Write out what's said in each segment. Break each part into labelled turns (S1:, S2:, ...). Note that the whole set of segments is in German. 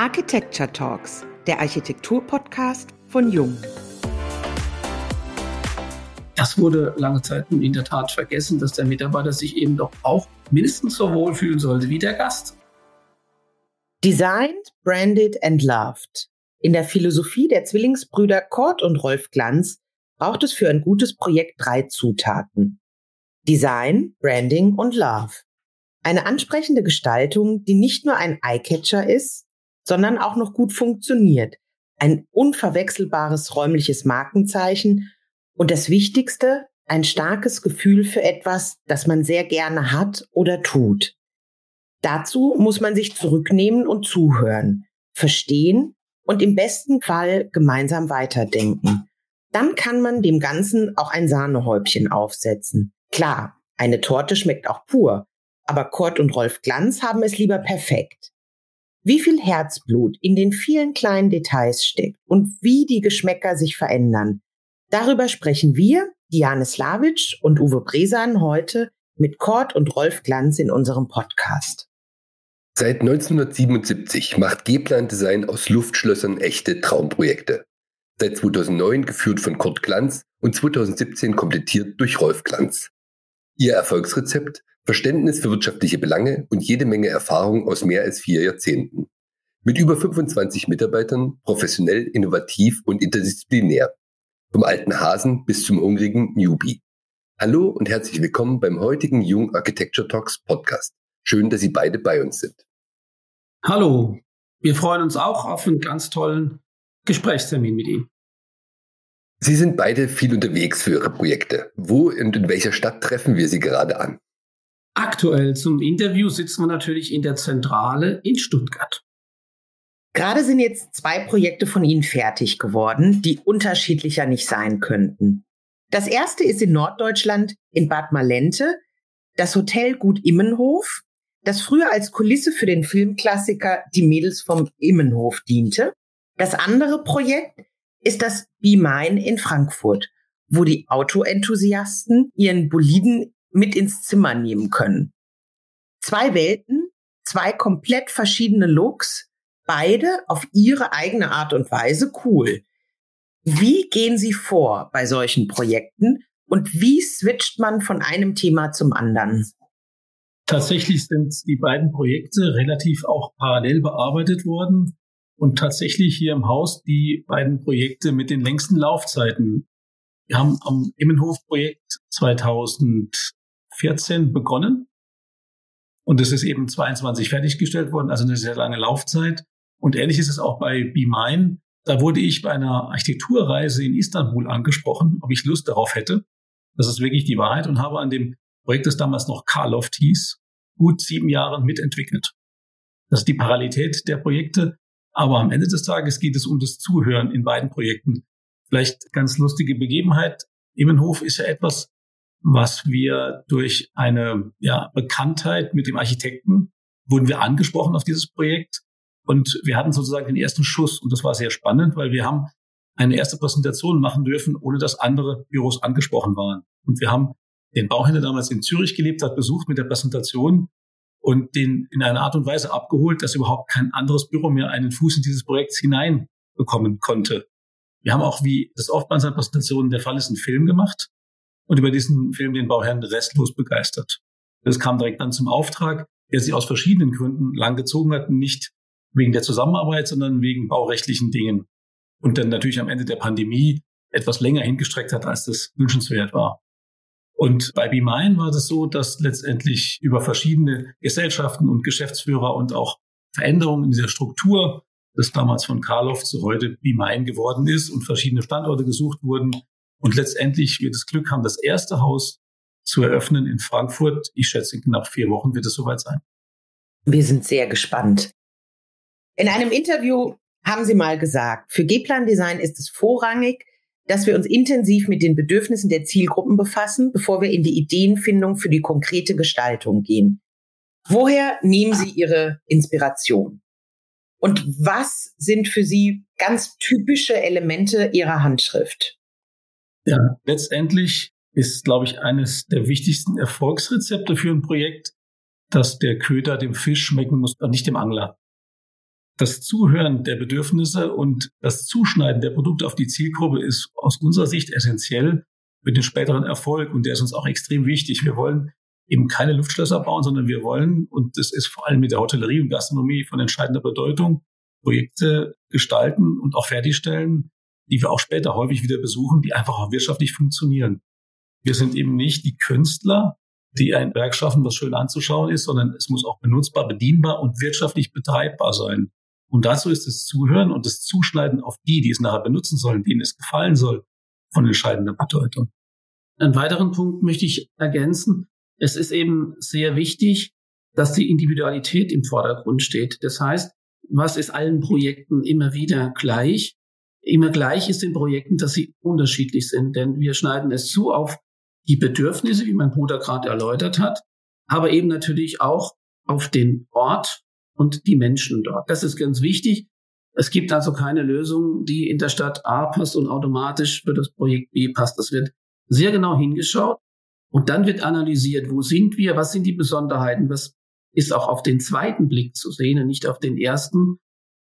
S1: Architecture Talks, der Architektur-Podcast von Jung.
S2: Das wurde lange Zeit in der Tat vergessen, dass der Mitarbeiter sich eben doch auch mindestens so wohl fühlen sollte wie der Gast.
S1: Designed, branded and loved. In der Philosophie der Zwillingsbrüder Kurt und Rolf Glanz braucht es für ein gutes Projekt drei Zutaten. Design, Branding und Love. Eine ansprechende Gestaltung, die nicht nur ein Eyecatcher ist, sondern auch noch gut funktioniert. Ein unverwechselbares räumliches Markenzeichen und das Wichtigste, ein starkes Gefühl für etwas, das man sehr gerne hat oder tut. Dazu muss man sich zurücknehmen und zuhören, verstehen und im besten Fall gemeinsam weiterdenken. Dann kann man dem Ganzen auch ein Sahnehäubchen aufsetzen. Klar, eine Torte schmeckt auch pur, aber Kurt und Rolf Glanz haben es lieber perfekt. Wie viel Herzblut in den vielen kleinen Details steckt und wie die Geschmäcker sich verändern. Darüber sprechen wir, Diane Slavic und Uwe Bresan, heute mit Kurt und Rolf Glanz in unserem Podcast.
S3: Seit 1977 macht G-Plan Design aus Luftschlössern echte Traumprojekte. Seit 2009 geführt von Kurt Glanz und 2017 komplettiert durch Rolf Glanz. Ihr Erfolgsrezept Verständnis für wirtschaftliche Belange und jede Menge Erfahrung aus mehr als vier Jahrzehnten. Mit über 25 Mitarbeitern, professionell, innovativ und interdisziplinär. Vom alten Hasen bis zum hungrigen Newbie. Hallo und herzlich willkommen beim heutigen Jung Architecture Talks Podcast. Schön, dass Sie beide bei uns sind.
S2: Hallo, wir freuen uns auch auf einen ganz tollen Gesprächstermin mit Ihnen.
S3: Sie sind beide viel unterwegs für Ihre Projekte. Wo und in welcher Stadt treffen wir Sie gerade an?
S2: Aktuell zum Interview sitzen wir natürlich in der Zentrale in Stuttgart.
S1: Gerade sind jetzt zwei Projekte von Ihnen fertig geworden, die unterschiedlicher nicht sein könnten. Das erste ist in Norddeutschland in Bad Malente, das Hotel Gut Immenhof, das früher als Kulisse für den Filmklassiker Die Mädels vom Immenhof diente. Das andere Projekt ist das Be Mine in Frankfurt, wo die Autoenthusiasten ihren Boliden mit ins Zimmer nehmen können. Zwei Welten, zwei komplett verschiedene Looks, beide auf ihre eigene Art und Weise cool. Wie gehen Sie vor bei solchen Projekten und wie switcht man von einem Thema zum anderen?
S2: Tatsächlich sind die beiden Projekte relativ auch parallel bearbeitet worden und tatsächlich hier im Haus die beiden Projekte mit den längsten Laufzeiten. Wir haben am Immenhof-Projekt 2000 14 begonnen und es ist eben 22 fertiggestellt worden, also eine sehr lange Laufzeit. Und ähnlich ist es auch bei Be Mine. Da wurde ich bei einer Architekturreise in Istanbul angesprochen, ob ich Lust darauf hätte. Das ist wirklich die Wahrheit und habe an dem Projekt, das damals noch Karloft hieß, gut sieben Jahre mitentwickelt. Das ist die Parallelität der Projekte. Aber am Ende des Tages geht es um das Zuhören in beiden Projekten. Vielleicht ganz lustige Begebenheit. Immenhof ist ja etwas, was wir durch eine ja, Bekanntheit mit dem Architekten wurden wir angesprochen auf dieses Projekt und wir hatten sozusagen den ersten Schuss und das war sehr spannend, weil wir haben eine erste Präsentation machen dürfen, ohne dass andere Büros angesprochen waren. Und wir haben den Bauhändler damals in Zürich gelebt, hat besucht mit der Präsentation und den in einer Art und Weise abgeholt, dass überhaupt kein anderes Büro mehr einen Fuß in dieses Projekt hineinbekommen konnte. Wir haben auch, wie das oftmals an Präsentationen der Fall ist, einen Film gemacht und über diesen Film den Bauherrn restlos begeistert. Das kam direkt dann zum Auftrag, der sich aus verschiedenen Gründen lang gezogen hat, nicht wegen der Zusammenarbeit, sondern wegen baurechtlichen Dingen. Und dann natürlich am Ende der Pandemie etwas länger hingestreckt hat, als das wünschenswert war. Und bei Be war das so, dass letztendlich über verschiedene Gesellschaften und Geschäftsführer und auch Veränderungen in dieser Struktur, das damals von Karloff zu heute Be geworden ist und verschiedene Standorte gesucht wurden, und letztendlich wir das Glück haben, das erste Haus zu eröffnen in Frankfurt. Ich schätze, in knapp vier Wochen wird es soweit sein.
S1: Wir sind sehr gespannt. In einem Interview haben Sie mal gesagt, für G-Plan Design ist es vorrangig, dass wir uns intensiv mit den Bedürfnissen der Zielgruppen befassen, bevor wir in die Ideenfindung für die konkrete Gestaltung gehen. Woher nehmen Sie Ihre Inspiration? Und was sind für Sie ganz typische Elemente Ihrer Handschrift?
S2: Ja, letztendlich ist, glaube ich, eines der wichtigsten Erfolgsrezepte für ein Projekt, dass der Köder dem Fisch schmecken muss und nicht dem Angler. das Zuhören der Bedürfnisse und das Zuschneiden der Produkte auf die Zielgruppe ist aus unserer Sicht essentiell für den späteren Erfolg und der ist uns auch extrem wichtig. Wir wollen eben keine Luftschlösser bauen, sondern wir wollen, und das ist vor allem mit der Hotellerie und Gastronomie von entscheidender Bedeutung, Projekte gestalten und auch fertigstellen, die wir auch später häufig wieder besuchen, die einfach auch wirtschaftlich funktionieren. Wir sind eben nicht die Künstler, die ein Werk schaffen, was schön anzuschauen ist, sondern es muss auch benutzbar, bedienbar und wirtschaftlich betreibbar sein. Und dazu ist das Zuhören und das Zuschneiden auf die, die es nachher benutzen sollen, denen es gefallen soll, von entscheidender Bedeutung.
S4: Einen weiteren Punkt möchte ich ergänzen. Es ist eben sehr wichtig, dass die Individualität im Vordergrund steht. Das heißt, was ist allen Projekten immer wieder gleich? Immer gleich ist den Projekten, dass sie unterschiedlich sind, denn wir schneiden es zu auf die Bedürfnisse, wie mein Bruder gerade erläutert hat, aber eben natürlich auch auf den Ort und die Menschen dort. Das ist ganz wichtig. Es gibt also keine Lösung, die in der Stadt A passt und automatisch für das Projekt B passt. Das wird sehr genau hingeschaut und dann wird analysiert, wo sind wir, was sind die Besonderheiten, was ist auch auf den zweiten Blick zu sehen und nicht auf den ersten.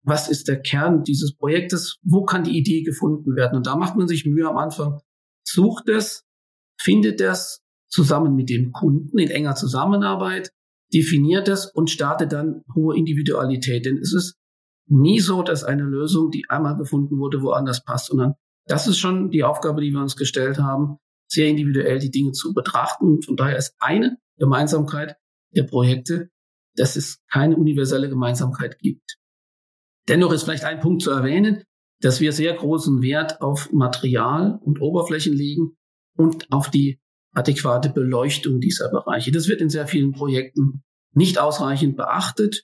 S4: Was ist der Kern dieses Projektes? Wo kann die Idee gefunden werden? Und da macht man sich Mühe am Anfang, sucht es, findet es zusammen mit dem Kunden in enger Zusammenarbeit, definiert es und startet dann hohe Individualität. Denn es ist nie so, dass eine Lösung, die einmal gefunden wurde, woanders passt, sondern das ist schon die Aufgabe, die wir uns gestellt haben, sehr individuell die Dinge zu betrachten. Und von daher ist eine Gemeinsamkeit der Projekte, dass es keine universelle Gemeinsamkeit gibt. Dennoch ist vielleicht ein Punkt zu erwähnen, dass wir sehr großen Wert auf Material und Oberflächen legen und auf die adäquate Beleuchtung dieser Bereiche. Das wird in sehr vielen Projekten nicht ausreichend beachtet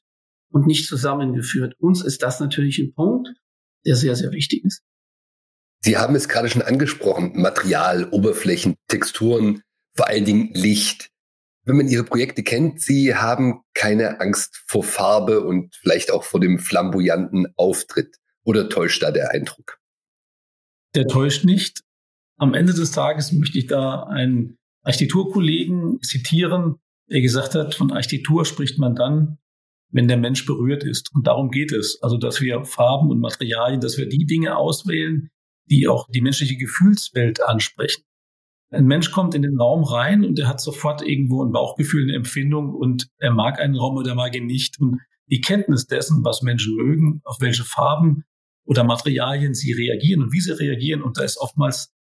S4: und nicht zusammengeführt. Uns ist das natürlich ein Punkt, der sehr, sehr wichtig ist.
S3: Sie haben es gerade schon angesprochen, Material, Oberflächen, Texturen, vor allen Dingen Licht. Wenn man Ihre Projekte kennt, Sie haben keine Angst vor Farbe und vielleicht auch vor dem flamboyanten Auftritt. Oder täuscht da der Eindruck?
S2: Der täuscht nicht. Am Ende des Tages möchte ich da einen Architekturkollegen zitieren, der gesagt hat, von Architektur spricht man dann, wenn der Mensch berührt ist. Und darum geht es. Also, dass wir Farben und Materialien, dass wir die Dinge auswählen, die auch die menschliche Gefühlswelt ansprechen. Ein Mensch kommt in den Raum rein und er hat sofort irgendwo ein Bauchgefühl, eine Empfindung und er mag einen Raum oder mag ihn nicht. Und die Kenntnis dessen, was Menschen mögen, auf welche Farben oder Materialien sie reagieren und wie sie reagieren. Und da ist oftmals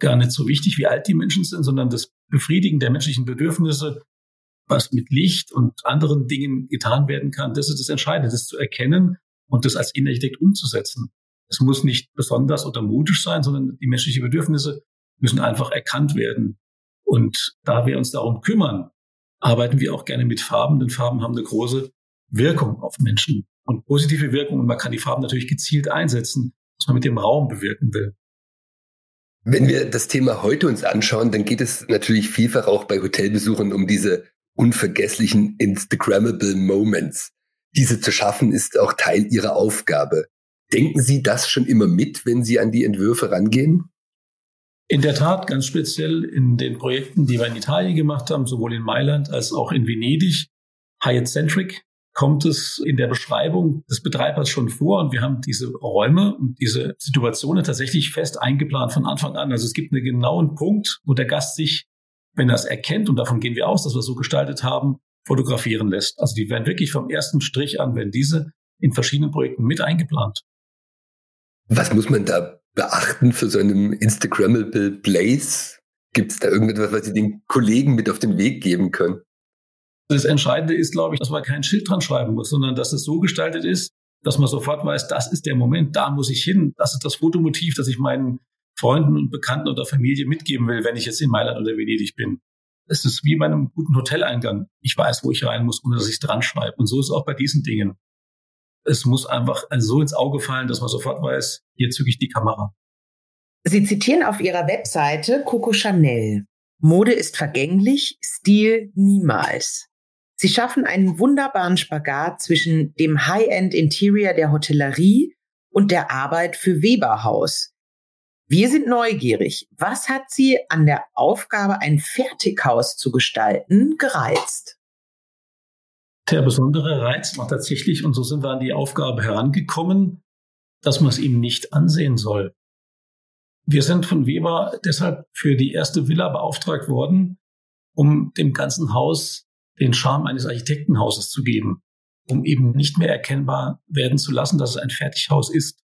S2: gar nicht so wichtig, wie alt die Menschen sind, sondern das Befriedigen der menschlichen Bedürfnisse, was mit Licht und anderen Dingen getan werden kann, das ist das Entscheidende, das zu erkennen und das als Innenarchitekt umzusetzen. Es muss nicht besonders oder mutisch sein, sondern die menschlichen Bedürfnisse müssen einfach erkannt werden. Und da wir uns darum kümmern, arbeiten wir auch gerne mit Farben, denn Farben haben eine große Wirkung auf Menschen und positive Wirkung. Und man kann die Farben natürlich gezielt einsetzen, was man mit dem Raum bewirken will.
S3: Wenn wir das Thema heute uns anschauen, dann geht es natürlich vielfach auch bei Hotelbesuchern um diese unvergesslichen Instagrammable Moments. Diese zu schaffen ist auch Teil ihrer Aufgabe. Denken Sie das schon immer mit, wenn Sie an die Entwürfe rangehen?
S2: In der Tat, ganz speziell in den Projekten, die wir in Italien gemacht haben, sowohl in Mailand als auch in Venedig, Hyatt-Centric, kommt es in der Beschreibung des Betreibers schon vor und wir haben diese Räume und diese Situationen tatsächlich fest eingeplant von Anfang an. Also es gibt einen genauen Punkt, wo der Gast sich, wenn er es erkennt, und davon gehen wir aus, dass wir es so gestaltet haben, fotografieren lässt. Also die werden wirklich vom ersten Strich an, werden diese in verschiedenen Projekten mit eingeplant.
S3: Was muss man da beachten für so einen Instagrammable Place? Gibt es da irgendetwas, was Sie den Kollegen mit auf den Weg geben können?
S2: Das Entscheidende ist, glaube ich, dass man kein Schild dran schreiben muss, sondern dass es so gestaltet ist, dass man sofort weiß, das ist der Moment, da muss ich hin. Das ist das Fotomotiv, das ich meinen Freunden und Bekannten oder Familie mitgeben will, wenn ich jetzt in Mailand oder Venedig bin. Es ist wie bei einem guten Hoteleingang. Ich weiß, wo ich rein muss, ohne dass ich dran schreibe. Und so ist es auch bei diesen Dingen. Es muss einfach so ins Auge fallen, dass man sofort weiß, hier zücke ich die Kamera.
S1: Sie zitieren auf Ihrer Webseite Coco Chanel. Mode ist vergänglich, Stil niemals. Sie schaffen einen wunderbaren Spagat zwischen dem High-End-Interior der Hotellerie und der Arbeit für Weberhaus. Wir sind neugierig. Was hat Sie an der Aufgabe, ein Fertighaus zu gestalten, gereizt?
S2: Der besondere Reiz war tatsächlich, und so sind wir an die Aufgabe herangekommen, dass man es ihm nicht ansehen soll. Wir sind von Weber deshalb für die erste Villa beauftragt worden, um dem ganzen Haus den Charme eines Architektenhauses zu geben, um eben nicht mehr erkennbar werden zu lassen, dass es ein Fertighaus ist.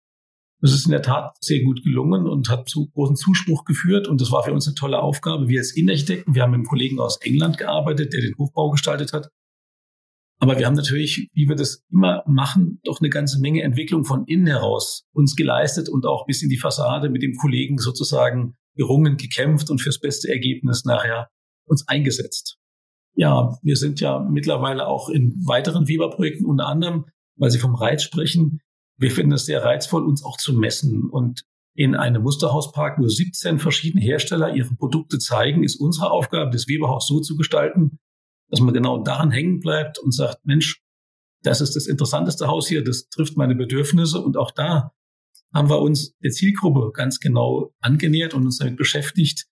S2: Das ist in der Tat sehr gut gelungen und hat zu großen Zuspruch geführt. Und das war für uns eine tolle Aufgabe. Wir als Innenarchitekten, wir haben mit einem Kollegen aus England gearbeitet, der den Hochbau gestaltet hat. Aber wir haben natürlich, wie wir das immer machen, doch eine ganze Menge Entwicklung von innen heraus uns geleistet und auch bis in die Fassade mit dem Kollegen sozusagen gerungen, gekämpft und fürs beste Ergebnis nachher uns eingesetzt. Ja, wir sind ja mittlerweile auch in weiteren Weber-Projekten, unter anderem, weil Sie vom Reiz sprechen. Wir finden es sehr reizvoll, uns auch zu messen. Und in einem Musterhauspark, wo 17 verschiedene Hersteller ihre Produkte zeigen, ist unsere Aufgabe, das Weberhaus so zu gestalten, dass man genau daran hängen bleibt und sagt, Mensch, das ist das interessanteste Haus hier, das trifft meine Bedürfnisse. Und auch da haben wir uns der Zielgruppe ganz genau angenähert und uns damit beschäftigt.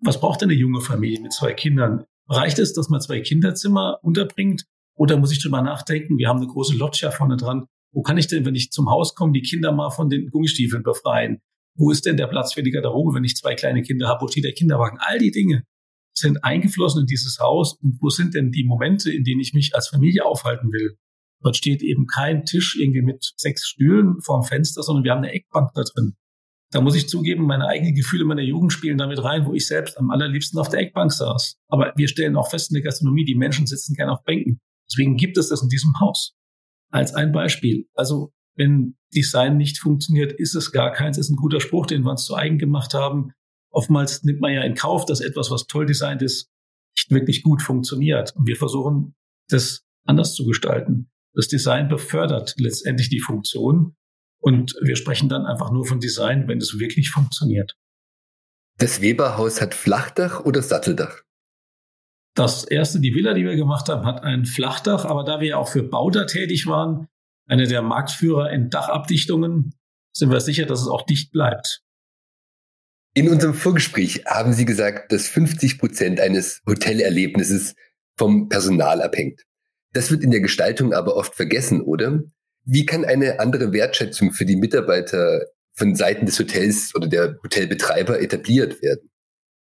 S2: Was braucht denn eine junge Familie mit zwei Kindern? Reicht es, dass man zwei Kinderzimmer unterbringt? Oder muss ich drüber nachdenken? Wir haben eine große Loggia vorne dran. Wo kann ich denn, wenn ich zum Haus komme, die Kinder mal von den Gummistiefeln befreien? Wo ist denn der Platz für die Garderobe, wenn ich zwei kleine Kinder habe? Wo steht der Kinderwagen? All die Dinge sind eingeflossen in dieses Haus und wo sind denn die Momente, in denen ich mich als Familie aufhalten will? Dort steht eben kein Tisch irgendwie mit sechs Stühlen vorm Fenster, sondern wir haben eine Eckbank da drin. Da muss ich zugeben, meine eigenen Gefühle meiner Jugend spielen damit rein, wo ich selbst am allerliebsten auf der Eckbank saß. Aber wir stellen auch fest in der Gastronomie, die Menschen sitzen gerne auf Bänken. Deswegen gibt es das in diesem Haus. Als ein Beispiel. Also, wenn Design nicht funktioniert, ist es gar keins. Ist ein guter Spruch, den wir uns zu eigen gemacht haben oftmals nimmt man ja in Kauf, dass etwas, was toll designt ist, nicht wirklich gut funktioniert. Und wir versuchen, das anders zu gestalten. Das Design befördert letztendlich die Funktion. Und wir sprechen dann einfach nur von Design, wenn es wirklich funktioniert.
S3: Das Weberhaus hat Flachdach oder Satteldach?
S2: Das erste, die Villa, die wir gemacht haben, hat ein Flachdach, aber da wir ja auch für Bauda tätig waren, eine der Marktführer in Dachabdichtungen, sind wir sicher, dass es auch dicht bleibt.
S3: In unserem Vorgespräch haben Sie gesagt, dass 50 Prozent eines Hotelerlebnisses vom Personal abhängt. Das wird in der Gestaltung aber oft vergessen, oder? Wie kann eine andere Wertschätzung für die Mitarbeiter von Seiten des Hotels oder der Hotelbetreiber etabliert werden?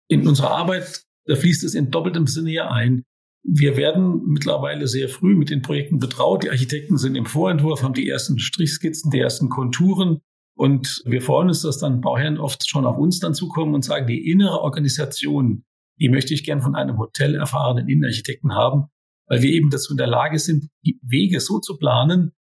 S2: In unserer Arbeit, fließt es in doppeltem Sinne ja ein. Wir werden mittlerweile sehr früh mit den Projekten betraut. Die Architekten sind im Vorentwurf, haben die ersten Strichskizzen, die ersten Konturen. Und wir freuen uns, dass dann Bauherren oft schon auf uns dann zukommen und sagen, die innere Organisation, die möchte ich gern von einem Hotel erfahrenen Innenarchitekten haben, weil wir eben dazu in der Lage sind, die Wege so zu planen,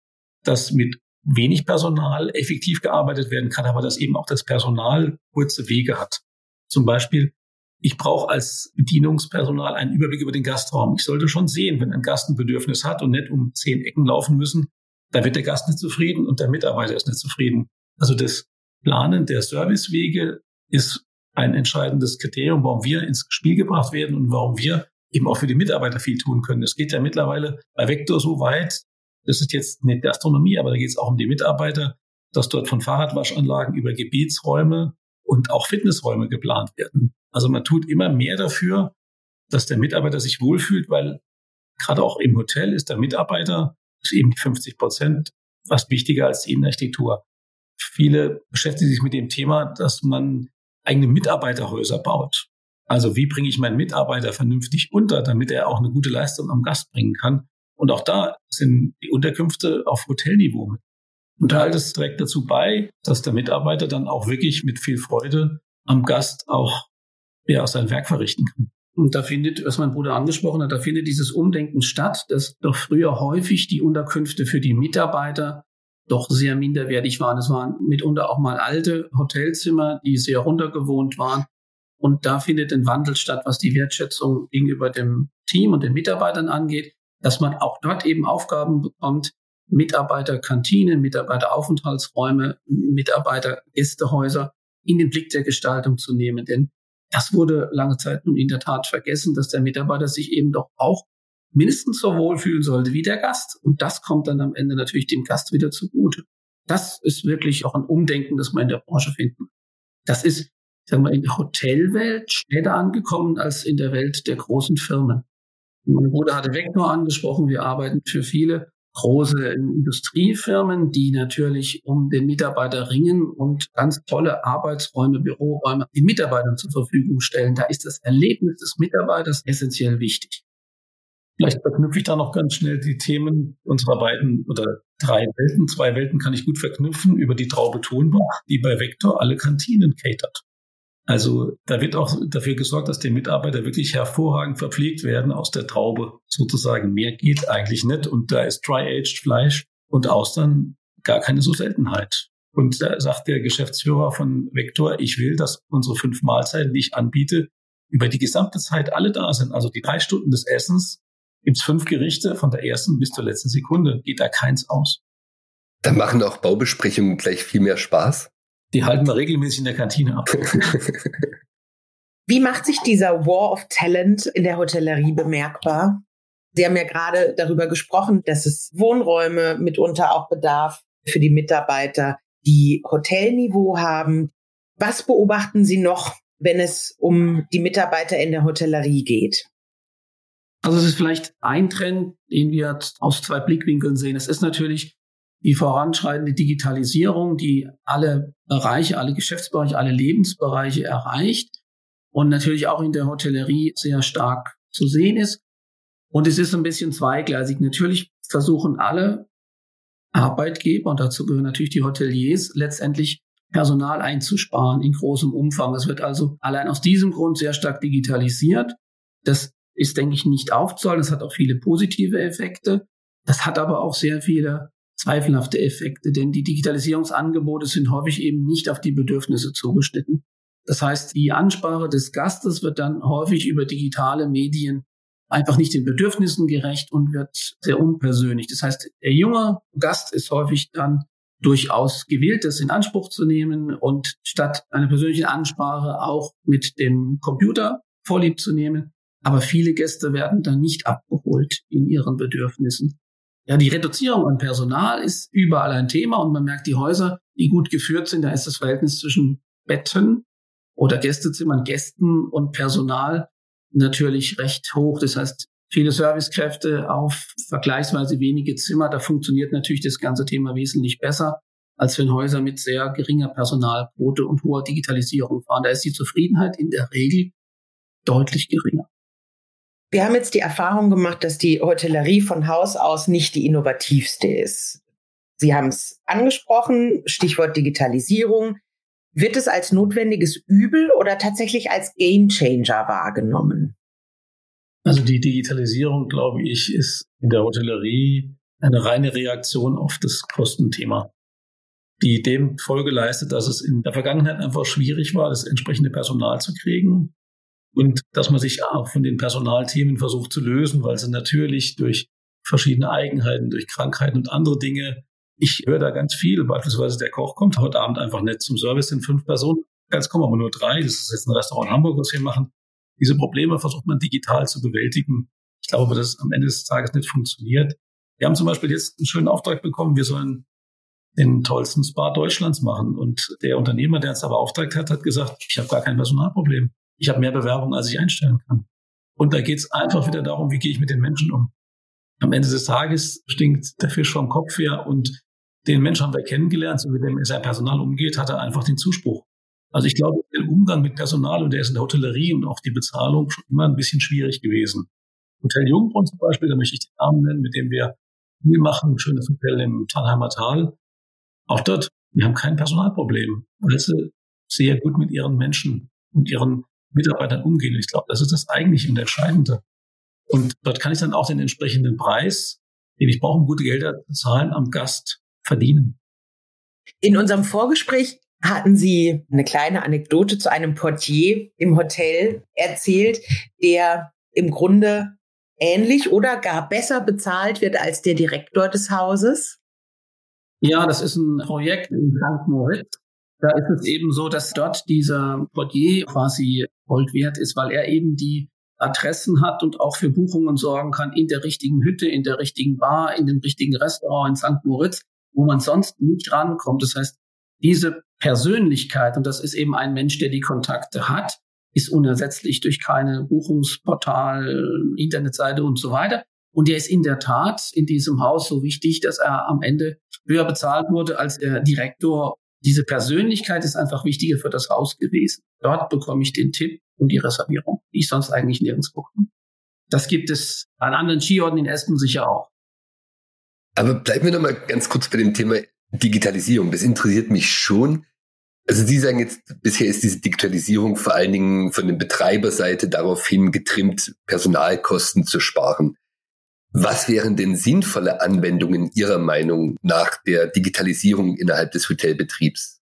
S2: dass mit wenig Personal effektiv gearbeitet werden kann, aber dass eben auch das Personal kurze Wege hat. Zum Beispiel, ich brauche als Bedienungspersonal einen Überblick über den Gastraum. Ich sollte schon sehen, wenn ein Gast ein Bedürfnis hat und nicht um zehn Ecken laufen müssen, da wird der Gast nicht zufrieden und der Mitarbeiter ist nicht zufrieden. Also das Planen der Servicewege ist ein entscheidendes Kriterium, warum wir ins Spiel gebracht werden und warum wir eben auch für die Mitarbeiter viel tun können. Es geht ja mittlerweile bei Vector so weit, das ist jetzt nicht Gastronomie, aber da geht es auch um die Mitarbeiter, dass dort von Fahrradwaschanlagen über Gebetsräume und auch Fitnessräume geplant werden. Also man tut immer mehr dafür, dass der Mitarbeiter sich wohlfühlt, weil gerade auch im Hotel ist der Mitarbeiter ist eben 50 Prozent fast wichtiger als die Innenarchitektur. Viele beschäftigen sich mit dem Thema, dass man eigene Mitarbeiterhäuser baut. Also wie bringe ich meinen Mitarbeiter vernünftig unter, damit er auch eine gute Leistung am Gast bringen kann. Und auch da sind die Unterkünfte auf Hotelniveau mit. Und all das trägt dazu bei, dass der Mitarbeiter dann auch wirklich mit viel Freude am Gast auch ja, sein Werk verrichten kann.
S4: Und da findet, was mein Bruder angesprochen hat, da findet dieses Umdenken statt, dass doch früher häufig die Unterkünfte für die Mitarbeiter doch sehr minderwertig waren. Es waren mitunter auch mal alte Hotelzimmer, die sehr runtergewohnt waren. Und da findet ein Wandel statt, was die Wertschätzung gegenüber dem Team und den Mitarbeitern angeht, dass man auch dort eben Aufgaben bekommt, Mitarbeiterkantine, Mitarbeiteraufenthaltsräume, Mitarbeitergästehäuser in den Blick der Gestaltung zu nehmen. Denn das wurde lange Zeit nun in der Tat vergessen, dass der Mitarbeiter sich eben doch auch mindestens so wohlfühlen sollte wie der Gast. Und das kommt dann am Ende natürlich dem Gast wieder zugute. Das ist wirklich auch ein Umdenken, das wir in der Branche finden. Das ist, sagen wir, in der Hotelwelt später angekommen als in der Welt der großen Firmen. Mein Bruder hatte Vector angesprochen. Wir arbeiten für viele große Industriefirmen, die natürlich um den Mitarbeiter ringen und ganz tolle Arbeitsräume, Büroräume den Mitarbeitern zur Verfügung stellen. Da ist das Erlebnis des Mitarbeiters essentiell wichtig.
S2: Vielleicht verknüpfe ich da noch ganz schnell die Themen unserer beiden oder drei Welten. Zwei Welten kann ich gut verknüpfen über die Traube Tonbach, die bei Vector alle Kantinen catert. Also da wird auch dafür gesorgt, dass die Mitarbeiter wirklich hervorragend verpflegt werden aus der Traube sozusagen. Mehr geht eigentlich nicht. Und da ist Dry-Aged Fleisch und Austern gar keine so Seltenheit. Und da sagt der Geschäftsführer von Vector, ich will, dass unsere fünf Mahlzeiten, die ich anbiete, über die gesamte Zeit alle da sind. Also die drei Stunden des Essens gibt's fünf Gerichte von der ersten bis zur letzten Sekunde. Geht da keins aus.
S3: Da machen auch Baubesprechungen gleich viel mehr Spaß.
S2: Die halten wir regelmäßig in der Kantine ab.
S1: Wie macht sich dieser War of Talent in der Hotellerie bemerkbar? Sie haben ja gerade darüber gesprochen, dass es Wohnräume mitunter auch bedarf für die Mitarbeiter, die Hotelniveau haben. Was beobachten Sie noch, wenn es um die Mitarbeiter in der Hotellerie geht?
S4: Also es ist vielleicht ein Trend, den wir aus zwei Blickwinkeln sehen. Es ist natürlich die voranschreitende Digitalisierung, die alle Bereiche, alle Geschäftsbereiche, alle Lebensbereiche erreicht und natürlich auch in der Hotellerie sehr stark zu sehen ist. Und es ist ein bisschen zweigleisig. Natürlich versuchen alle Arbeitgeber, und dazu gehören natürlich die Hoteliers, letztendlich Personal einzusparen in großem Umfang. Es wird also allein aus diesem Grund sehr stark digitalisiert. Das ist, denke ich, nicht aufzuhalten. Das hat auch viele positive Effekte. Das hat aber auch sehr viele zweifelhafte Effekte, denn die Digitalisierungsangebote sind häufig eben nicht auf die Bedürfnisse zugeschnitten. Das heißt, die Ansprache des Gastes wird dann häufig über digitale Medien einfach nicht den Bedürfnissen gerecht und wird sehr unpersönlich. Das heißt, der junge Gast ist häufig dann durchaus gewillt, das in Anspruch zu nehmen und statt einer persönlichen Ansprache auch mit dem Computer vorlieb zu nehmen. Aber viele Gäste werden dann nicht abgeholt in ihren Bedürfnissen. Ja, die Reduzierung an Personal ist überall ein Thema und man merkt, die Häuser, die gut geführt sind, da ist das Verhältnis zwischen Betten oder Gästezimmern, Gästen und Personal natürlich recht hoch. Das heißt, viele Servicekräfte auf vergleichsweise wenige Zimmer, da funktioniert natürlich das ganze Thema wesentlich besser, als wenn Häuser mit sehr geringer Personalquote und hoher Digitalisierung fahren. Da ist die Zufriedenheit in der Regel deutlich geringer.
S1: Wir haben jetzt die Erfahrung gemacht, dass die Hotellerie von Haus aus nicht die innovativste ist. Sie haben es angesprochen, Stichwort Digitalisierung. Wird es als notwendiges Übel oder tatsächlich als Gamechanger wahrgenommen?
S2: Also die Digitalisierung, glaube ich, ist in der Hotellerie eine reine Reaktion auf das Kostenthema, die dem Folge leistet, dass es in der Vergangenheit einfach schwierig war, das entsprechende Personal zu kriegen und dass man sich auch von den Personalthemen versucht zu lösen, weil sie natürlich durch verschiedene Eigenheiten, durch Krankheiten und andere Dinge, ich höre da ganz viel, beispielsweise der Koch kommt heute Abend einfach nicht zum Service, sind fünf Personen, jetzt kommen aber nur drei, das ist jetzt ein Restaurant in Hamburg, was wir machen. Diese Probleme versucht man digital zu bewältigen. Ich glaube, dass es am Ende des Tages nicht funktioniert. Wir haben zum Beispiel jetzt einen schönen Auftrag bekommen, wir sollen den tollsten Spa Deutschlands machen. Und der Unternehmer, der uns da beauftragt hat, hat gesagt, ich habe gar kein Personalproblem ich habe mehr Bewerbungen, als ich einstellen kann. Und da geht es einfach wieder darum, wie gehe ich mit den Menschen um. Am Ende des Tages stinkt der Fisch vom Kopf her und den Menschen haben wir kennengelernt, so mit seinem Personal umgeht, hat er einfach den Zuspruch. Also ich glaube, der Umgang mit Personal und der ist in der Hotellerie und auch die Bezahlung schon immer ein bisschen schwierig gewesen. Hotel Jungbrunn zum Beispiel, da möchte ich den Namen nennen, mit dem wir viel machen, ein schönes Hotel im Tannheimer Tal. Auch dort, wir haben kein Personalproblem, weil sie sehr gut mit ihren Menschen und ihren Mitarbeitern umgehen. Und ich glaube, das ist das eigentlich und Entscheidende. Und dort kann ich dann auch den entsprechenden Preis, den ich brauche, um gute Gelder zu zahlen, am Gast verdienen.
S1: In unserem Vorgespräch hatten Sie eine kleine Anekdote zu einem Portier im Hotel erzählt, der im Grunde ähnlich oder gar besser bezahlt wird als der Direktor des Hauses?
S4: Ja, das ist ein Projekt in St. Moritz. Da ist es eben so, dass dort dieser Portier quasi Gold wert ist, weil er eben die Adressen hat und auch für Buchungen sorgen kann in der richtigen Hütte, in der richtigen Bar, in dem richtigen Restaurant in St. Moritz, wo man sonst nicht rankommt. Das heißt, diese Persönlichkeit, und das ist eben ein Mensch, der die Kontakte hat, ist unersetzlich durch keine Buchungsportal, Internetseite und so weiter. Und der ist in der Tat in diesem Haus so wichtig, dass er am Ende höher bezahlt wurde als der Direktor. Diese Persönlichkeit ist einfach wichtiger für das Haus gewesen. Dort bekomme ich den Tipp und die Reservierung, die ich sonst eigentlich nirgends bekomme. Das gibt es an anderen Skiorten in Espen sicher auch.
S3: Aber bleiben wir noch mal ganz kurz bei dem Thema Digitalisierung. Das interessiert mich schon. Also Sie sagen jetzt, bisher ist diese Digitalisierung vor allen Dingen von der Betreiberseite daraufhin getrimmt, Personalkosten zu sparen. Was wären denn sinnvolle Anwendungen Ihrer Meinung nach der Digitalisierung innerhalb des Hotelbetriebs?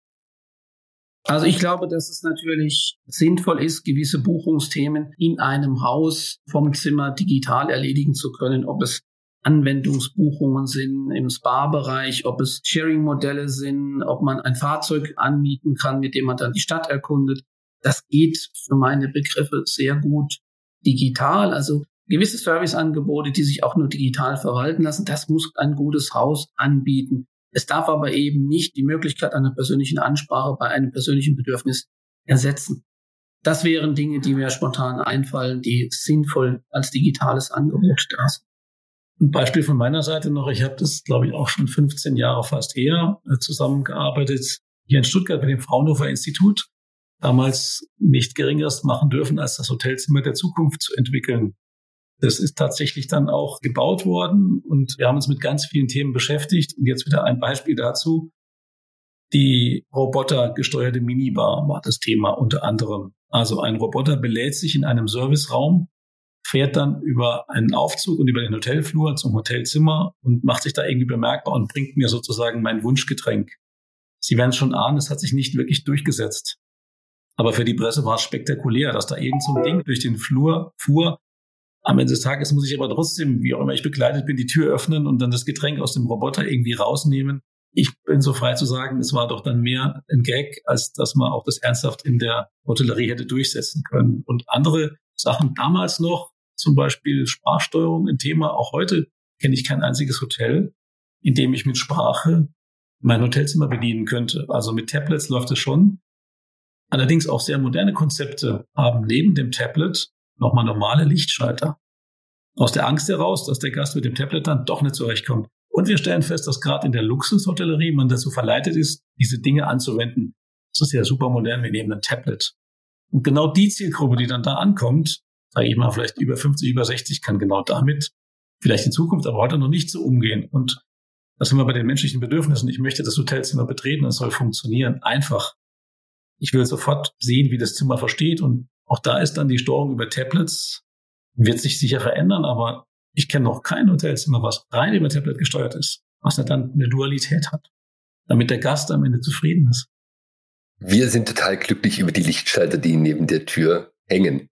S4: Also ich glaube, dass es natürlich sinnvoll ist, gewisse Buchungsthemen in einem Haus vom Zimmer digital erledigen zu können, ob es Anwendungsbuchungen sind im Spa-Bereich, ob es Sharing-Modelle sind, ob man ein Fahrzeug anmieten kann, mit dem man dann die Stadt erkundet. Das geht für meine Begriffe sehr gut digital. Also gewisse Serviceangebote, die sich auch nur digital verwalten lassen, das muss ein gutes Haus anbieten. Es darf aber eben nicht die Möglichkeit einer persönlichen Ansprache bei einem persönlichen Bedürfnis ersetzen. Das wären Dinge, die mir spontan einfallen, die sinnvoll als digitales Angebot da sind.
S2: Ein Beispiel von meiner Seite noch, ich habe das, glaube ich, auch schon 15 Jahre fast her äh, zusammengearbeitet, hier in Stuttgart mit dem Fraunhofer Institut, damals nicht geringeres machen dürfen, als das Hotelzimmer der Zukunft zu entwickeln. Das ist tatsächlich dann auch gebaut worden und wir haben uns mit ganz vielen Themen beschäftigt. Und jetzt wieder ein Beispiel dazu. Die robotergesteuerte Minibar war das Thema unter anderem. Also ein Roboter belädt sich in einem Serviceraum fährt dann über einen Aufzug und über den Hotelflur zum Hotelzimmer und macht sich da irgendwie bemerkbar und bringt mir sozusagen mein Wunschgetränk. Sie werden schon ahnen, es hat sich nicht wirklich durchgesetzt. Aber für die Presse war es spektakulär, dass da irgend so ein Ding durch den Flur fuhr. Am Ende des Tages muss ich aber trotzdem, wie auch immer ich begleitet bin, die Tür öffnen und dann das Getränk aus dem Roboter irgendwie rausnehmen. Ich bin so frei zu sagen, es war doch dann mehr ein Gag, als dass man auch das ernsthaft in der Hotellerie hätte durchsetzen können. Und andere Sachen damals noch, zum Beispiel Sprachsteuerung ein Thema. Auch heute kenne ich kein einziges Hotel, in dem ich mit Sprache mein Hotelzimmer bedienen könnte. Also mit Tablets läuft es schon. Allerdings auch sehr moderne Konzepte haben neben dem Tablet nochmal normale Lichtschalter. Aus der Angst heraus, dass der Gast mit dem Tablet dann doch nicht zurechtkommt. Und wir stellen fest, dass gerade in der Luxushotellerie man dazu verleitet ist, diese Dinge anzuwenden. Das ist ja super modern, wir nehmen ein Tablet. Und genau die Zielgruppe, die dann da ankommt, sage ich mal, vielleicht über 50, über 60 kann genau damit vielleicht in Zukunft, aber heute noch nicht so umgehen. Und das sind wir bei den menschlichen Bedürfnissen. Ich möchte das Hotelzimmer betreten, es soll funktionieren. Einfach. Ich will sofort sehen, wie das Zimmer versteht. Und auch da ist dann die Steuerung über Tablets, wird sich sicher verändern, aber ich kenne noch kein Hotelzimmer, was rein über Tablet gesteuert ist, was dann eine Dualität hat, damit der Gast am Ende zufrieden ist.
S3: Wir sind total glücklich über die Lichtschalter, die neben der Tür hängen.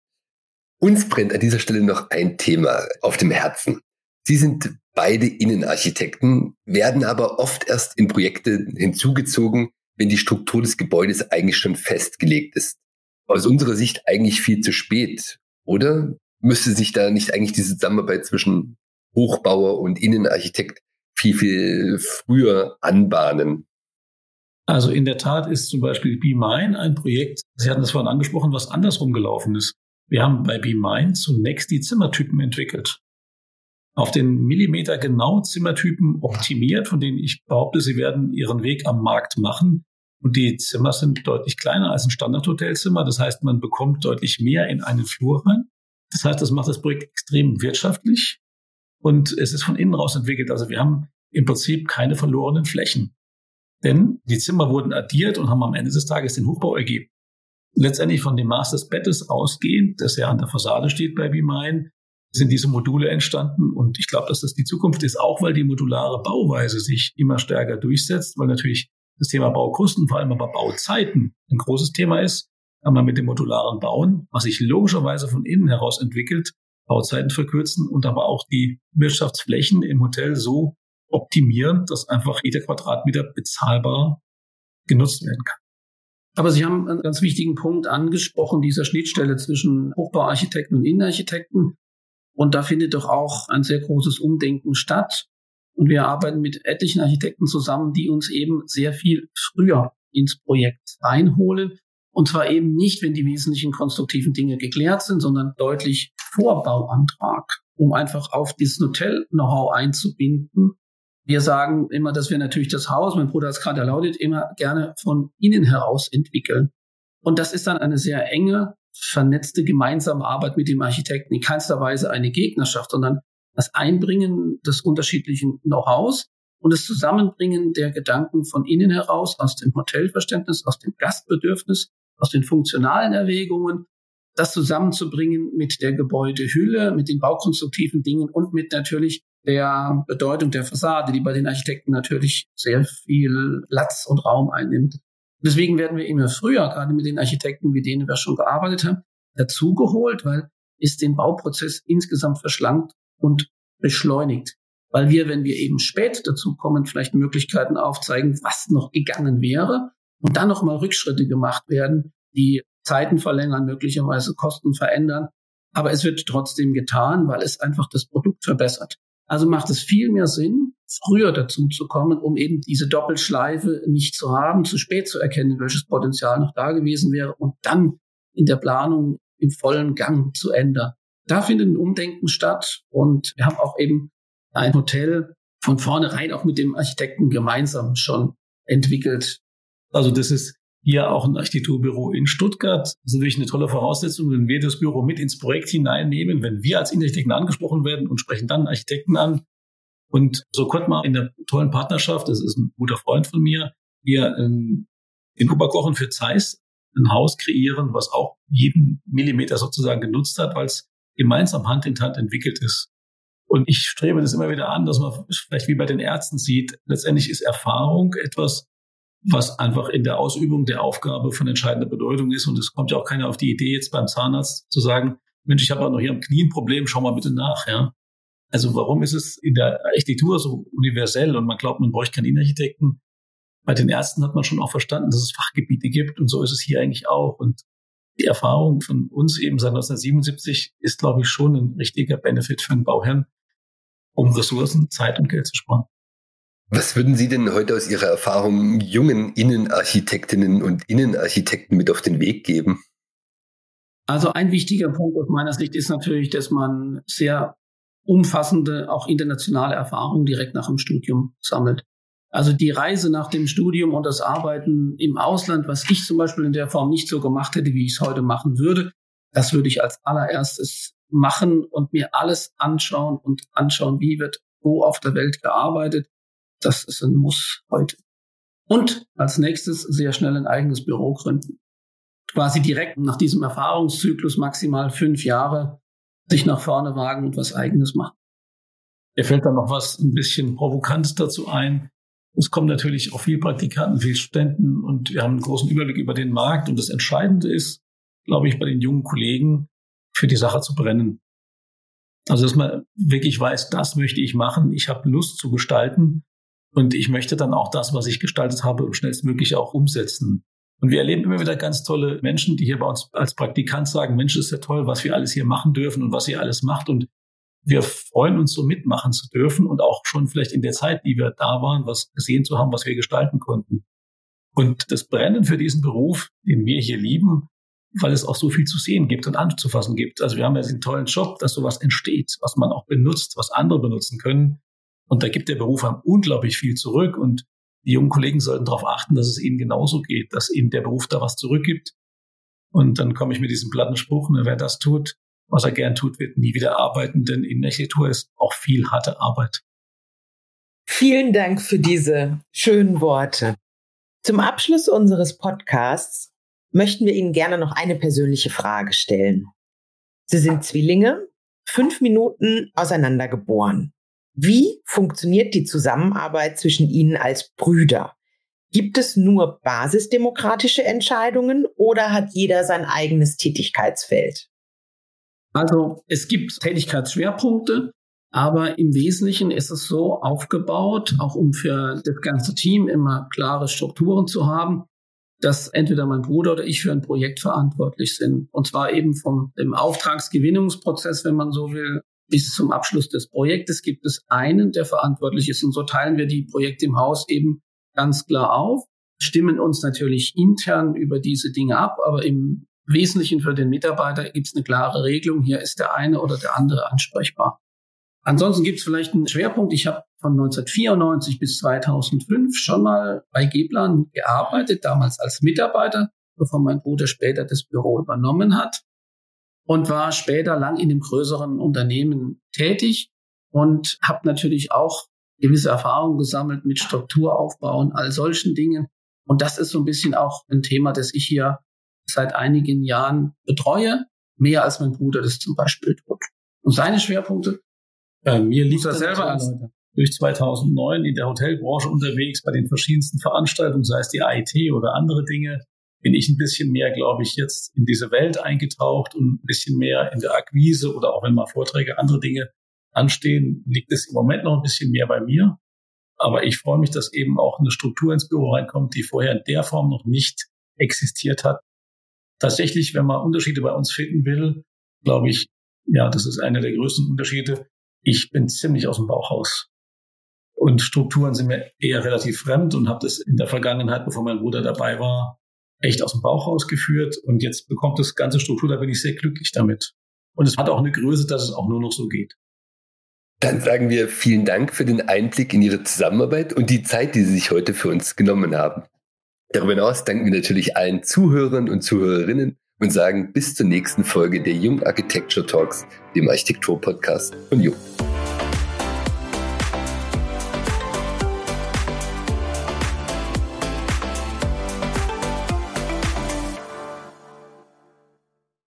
S3: Uns brennt an dieser Stelle noch ein Thema auf dem Herzen. Sie sind beide Innenarchitekten, werden aber oft erst in Projekte hinzugezogen, wenn die Struktur des Gebäudes eigentlich schon festgelegt ist. Aus unserer Sicht eigentlich viel zu spät, oder? Müsste sich da nicht eigentlich diese Zusammenarbeit zwischen Hochbauer und Innenarchitekt viel, viel früher anbahnen?
S2: Also in der Tat ist zum Beispiel Be Mine ein Projekt, Sie hatten das vorhin angesprochen, was andersrum gelaufen ist. Wir haben bei BeMind zunächst die Zimmertypen entwickelt. Auf den Millimeter genau Zimmertypen optimiert, von denen ich behaupte, sie werden ihren Weg am Markt machen. Und die Zimmer sind deutlich kleiner als ein Standardhotelzimmer. Das heißt, man bekommt deutlich mehr in einen Flur rein. Das heißt, das macht das Projekt extrem wirtschaftlich. Und es ist von innen raus entwickelt. Also wir haben im Prinzip keine verlorenen Flächen. Denn die Zimmer wurden addiert und haben am Ende des Tages den Hochbau ergeben letztendlich von dem Maß des Bettes ausgehend, das ja an der Fassade steht bei BeMine, sind diese Module entstanden. Und ich glaube, dass das die Zukunft ist, auch weil die modulare Bauweise sich immer stärker durchsetzt, weil natürlich das Thema Baukosten, vor allem aber Bauzeiten ein großes Thema ist. Kann man mit dem modularen Bauen, was sich logischerweise von innen heraus entwickelt, Bauzeiten verkürzen und aber auch die Wirtschaftsflächen im Hotel so optimieren, dass einfach jeder Quadratmeter bezahlbar genutzt werden kann.
S4: Aber Sie haben einen ganz wichtigen Punkt angesprochen, dieser Schnittstelle zwischen Hochbauarchitekten und Innenarchitekten. Und da findet doch auch ein sehr großes Umdenken statt. Und wir arbeiten mit etlichen Architekten zusammen, die uns eben sehr viel früher ins Projekt reinholen Und zwar eben nicht, wenn die wesentlichen konstruktiven Dinge geklärt sind, sondern deutlich vor Bauantrag, um einfach auf dieses Hotel-Know-how einzubinden. Wir sagen immer, dass wir natürlich das Haus, mein Bruder hat es gerade erlautet, immer gerne von innen heraus entwickeln. Und das ist dann eine sehr enge, vernetzte gemeinsame Arbeit mit dem Architekten. In keinster Weise eine Gegnerschaft, sondern das Einbringen des unterschiedlichen Know-hows und das Zusammenbringen der Gedanken von innen heraus, aus dem Hotelverständnis, aus dem Gastbedürfnis, aus den funktionalen Erwägungen, das zusammenzubringen mit der Gebäudehülle, mit den baukonstruktiven Dingen und mit natürlich der Bedeutung der Fassade, die bei den Architekten natürlich sehr viel Platz und Raum einnimmt. Deswegen werden wir immer früher, gerade mit den Architekten, mit denen wir schon gearbeitet haben, dazugeholt, weil es den Bauprozess insgesamt verschlankt und beschleunigt. Weil wir, wenn wir eben spät dazu kommen, vielleicht Möglichkeiten aufzeigen, was noch gegangen wäre und dann nochmal Rückschritte gemacht werden, die Zeiten verlängern, möglicherweise Kosten verändern. Aber es wird trotzdem getan, weil es einfach das Produkt verbessert. Also macht es viel mehr Sinn, früher dazu zu kommen, um eben diese Doppelschleife nicht zu haben, zu spät zu erkennen, welches Potenzial noch da gewesen wäre und dann in der Planung im vollen Gang zu ändern. Da findet ein Umdenken statt und wir haben auch eben ein Hotel von vornherein auch mit dem Architekten gemeinsam schon entwickelt.
S2: Also das ist hier auch ein Architekturbüro in Stuttgart. Das ist natürlich eine tolle Voraussetzung, wenn wir das Büro mit ins Projekt hineinnehmen, wenn wir als Innenarchitekten angesprochen werden und sprechen dann Architekten an. Und so konnte man in der tollen Partnerschaft, das ist ein guter Freund von mir, hier in, in Oberkochen für Zeiss ein Haus kreieren, was auch jeden Millimeter sozusagen genutzt hat, weil es gemeinsam Hand in Hand entwickelt ist. Und ich strebe das immer wieder an, dass man vielleicht wie bei den Ärzten sieht, letztendlich ist Erfahrung etwas, was einfach in der Ausübung der Aufgabe von entscheidender Bedeutung ist. Und es kommt ja auch keiner auf die Idee, jetzt beim Zahnarzt zu sagen, Mensch, ich habe aber noch hier am Knie ein Problem, schau mal bitte nach. Ja? Also warum ist es in der Architektur so universell und man glaubt, man bräuchte keinen Innenarchitekten? Bei den Ärzten hat man schon auch verstanden, dass es Fachgebiete gibt und so ist es hier eigentlich auch. Und die Erfahrung von uns eben seit 1977 ist, glaube ich, schon ein richtiger Benefit für einen Bauherrn, um Ressourcen, Zeit und Geld zu sparen.
S3: Was würden Sie denn heute aus Ihrer Erfahrung jungen Innenarchitektinnen und Innenarchitekten mit auf den Weg geben?
S4: Also ein wichtiger Punkt aus meiner Sicht ist natürlich, dass man sehr umfassende, auch internationale Erfahrungen direkt nach dem Studium sammelt. Also die Reise nach dem Studium und das Arbeiten im Ausland, was ich zum Beispiel in der Form nicht so gemacht hätte, wie ich es heute machen würde, das würde ich als allererstes machen und mir alles anschauen und anschauen, wie wird wo auf der Welt gearbeitet. Das ist ein Muss heute. Und als nächstes sehr schnell ein eigenes Büro gründen. Quasi direkt nach diesem Erfahrungszyklus maximal fünf Jahre sich nach vorne wagen und was eigenes machen.
S2: Mir fällt dann noch was ein bisschen Provokantes dazu ein. Es kommen natürlich auch viele Praktikanten, viele Studenten und wir haben einen großen Überblick über den Markt. Und das Entscheidende ist, glaube ich, bei den jungen Kollegen für die Sache zu brennen. Also, dass man wirklich weiß, das möchte ich machen. Ich habe Lust zu gestalten und ich möchte dann auch das, was ich gestaltet habe, schnellstmöglich auch umsetzen. Und wir erleben immer wieder ganz tolle Menschen, die hier bei uns als Praktikant sagen, Mensch, ist ja toll, was wir alles hier machen dürfen und was ihr alles macht. Und wir freuen uns, so mitmachen zu dürfen und auch schon vielleicht in der Zeit, die wir da waren, was gesehen zu haben, was wir gestalten konnten. Und das Brennen für diesen Beruf, den wir hier lieben, weil es auch so viel zu sehen gibt und anzufassen gibt. Also wir haben ja den tollen Job, dass sowas entsteht, was man auch benutzt, was andere benutzen können. Und da gibt der Beruf einem unglaublich viel zurück. Und die jungen Kollegen sollten darauf achten, dass es ihnen genauso geht, dass ihnen der Beruf da was zurückgibt. Und dann komme ich mit diesem platten Spruch, ne, wer das tut, was er gern tut, wird nie wieder arbeiten, denn in Architektur ist auch viel harte Arbeit.
S1: Vielen Dank für diese schönen Worte. Zum Abschluss unseres Podcasts möchten wir Ihnen gerne noch eine persönliche Frage stellen. Sie sind Zwillinge, fünf Minuten auseinandergeboren. Wie funktioniert die Zusammenarbeit zwischen Ihnen als Brüder? Gibt es nur basisdemokratische Entscheidungen oder hat jeder sein eigenes Tätigkeitsfeld?
S4: Also es gibt Tätigkeitsschwerpunkte, aber im Wesentlichen ist es so aufgebaut, auch um für das ganze Team immer klare Strukturen zu haben, dass entweder mein Bruder oder ich für ein Projekt verantwortlich sind. Und zwar eben vom dem Auftragsgewinnungsprozess, wenn man so will, bis zum Abschluss des Projektes gibt es einen, der verantwortlich ist. Und so teilen wir die Projekte im Haus eben ganz klar auf. stimmen uns natürlich intern über diese Dinge ab, aber im Wesentlichen für den Mitarbeiter gibt es eine klare Regelung. Hier ist der eine oder der andere ansprechbar. Ansonsten gibt es vielleicht einen Schwerpunkt. Ich habe von 1994 bis 2005 schon mal bei G-Plan gearbeitet, damals als Mitarbeiter, bevor mein Bruder später das Büro übernommen hat und war später lang in dem größeren Unternehmen tätig und habe natürlich auch gewisse Erfahrungen gesammelt mit Strukturaufbau und all solchen Dingen. Und das ist so ein bisschen auch ein Thema, das ich hier seit einigen Jahren betreue, mehr als mein Bruder das zum Beispiel tut. Und seine Schwerpunkte
S2: äh, mir liegt das selber erläutern. Durch 2009 in der Hotelbranche unterwegs bei den verschiedensten Veranstaltungen, sei es die IT oder andere Dinge, bin ich ein bisschen mehr, glaube ich, jetzt in diese Welt eingetaucht und ein bisschen mehr in der Akquise oder auch wenn mal Vorträge, andere Dinge anstehen, liegt es im Moment noch ein bisschen mehr bei mir. Aber ich freue mich, dass eben auch eine Struktur ins Büro reinkommt, die vorher in der Form noch nicht existiert hat. Tatsächlich, wenn man Unterschiede bei uns finden will, glaube ich, ja, das ist einer der größten Unterschiede ich bin ziemlich aus dem Bauchhaus. Und Strukturen sind mir eher relativ fremd und habe das in der Vergangenheit, bevor mein Bruder dabei war, echt aus dem Bauchhaus geführt. Und jetzt bekommt das ganze Struktur, da bin ich sehr glücklich damit. Und es hat auch eine Größe, dass es auch nur noch so geht.
S3: Dann sagen wir vielen Dank für den Einblick in Ihre Zusammenarbeit und die Zeit, die Sie sich heute für uns genommen haben. Darüber hinaus danken wir natürlich allen Zuhörern und Zuhörerinnen und sagen bis zur nächsten Folge der Jung Architecture Talks, dem Architektur-Podcast von Jung.